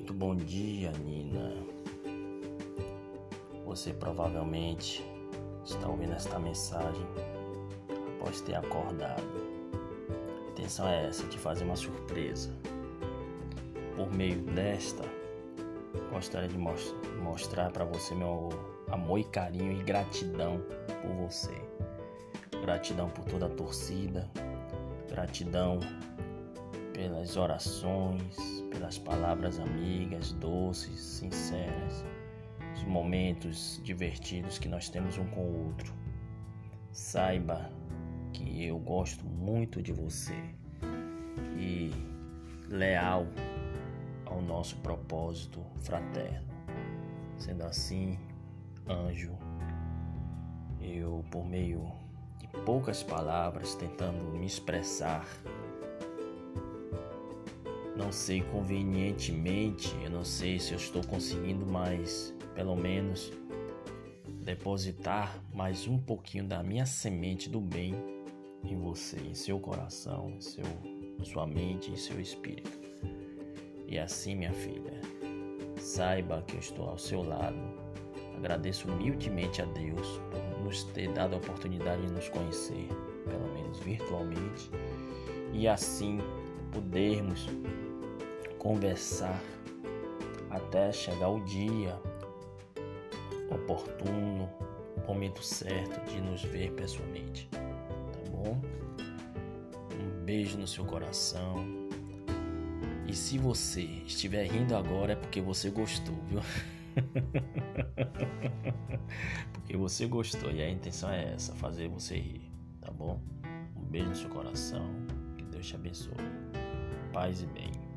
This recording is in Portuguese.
Muito bom dia, Nina. Você provavelmente está ouvindo esta mensagem após ter acordado. A intenção é essa, te fazer uma surpresa. Por meio desta, gostaria de most mostrar para você meu amor e carinho e gratidão por você. Gratidão por toda a torcida, gratidão pelas orações, pelas palavras amigas, doces, sinceras os momentos divertidos que nós temos um com o outro. Saiba que eu gosto muito de você e leal ao nosso propósito fraterno. Sendo assim, anjo, eu, por meio de poucas palavras, tentando me expressar, não sei convenientemente, eu não sei se eu estou conseguindo, mas pelo menos depositar mais um pouquinho da minha semente do bem em você, em seu coração, em seu, sua mente, em seu espírito. E assim, minha filha, saiba que eu estou ao seu lado. Agradeço humildemente a Deus por nos ter dado a oportunidade de nos conhecer, pelo menos virtualmente, e assim podermos conversar até chegar o dia oportuno, momento certo de nos ver pessoalmente, tá bom? Um beijo no seu coração. E se você estiver rindo agora é porque você gostou, viu? porque você gostou e a intenção é essa, fazer você rir, tá bom? Um beijo no seu coração. Deus te abençoe. Paz e bem.